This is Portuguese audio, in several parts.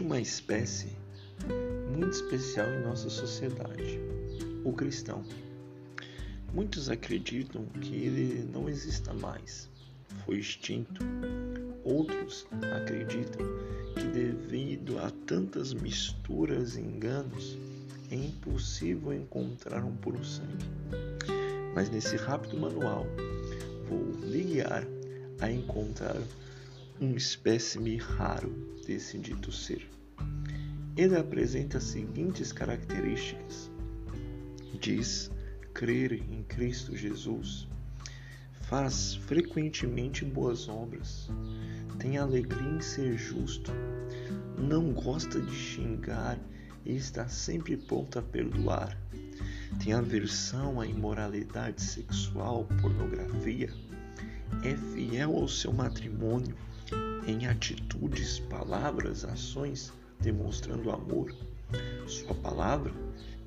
uma espécie muito especial em nossa sociedade, o cristão. Muitos acreditam que ele não exista mais, foi extinto. Outros acreditam que, devido a tantas misturas e enganos, é impossível encontrar um puro sangue. Mas nesse rápido manual, vou lhe guiar a encontrar um espécime raro desse dito ser. Ele apresenta as seguintes características: diz crer em Cristo Jesus, faz frequentemente boas obras, tem alegria em ser justo, não gosta de xingar e está sempre pronto a perdoar, tem aversão à imoralidade sexual, pornografia, é fiel ao seu matrimônio em atitudes, palavras, ações, demonstrando amor. Sua palavra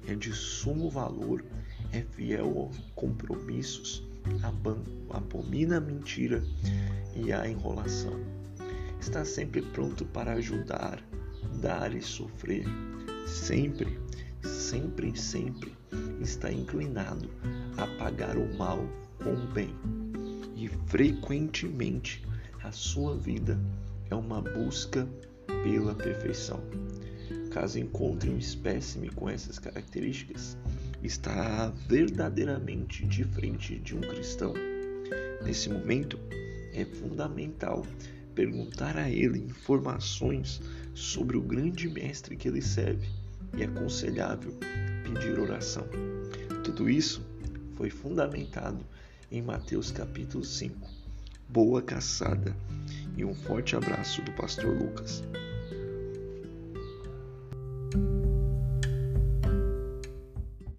é de sumo valor, é fiel aos compromissos, abomina a mentira e a enrolação. Está sempre pronto para ajudar, dar e sofrer. Sempre, sempre, sempre está inclinado a pagar o mal com o bem. E frequentemente a sua vida é uma busca pela perfeição. Caso encontre um espécime com essas características, está verdadeiramente diferente de um cristão. Nesse momento, é fundamental perguntar a ele informações sobre o grande mestre que ele serve e é aconselhável pedir oração. Tudo isso foi fundamentado em Mateus capítulo 5 boa caçada e um forte abraço do Pastor Lucas.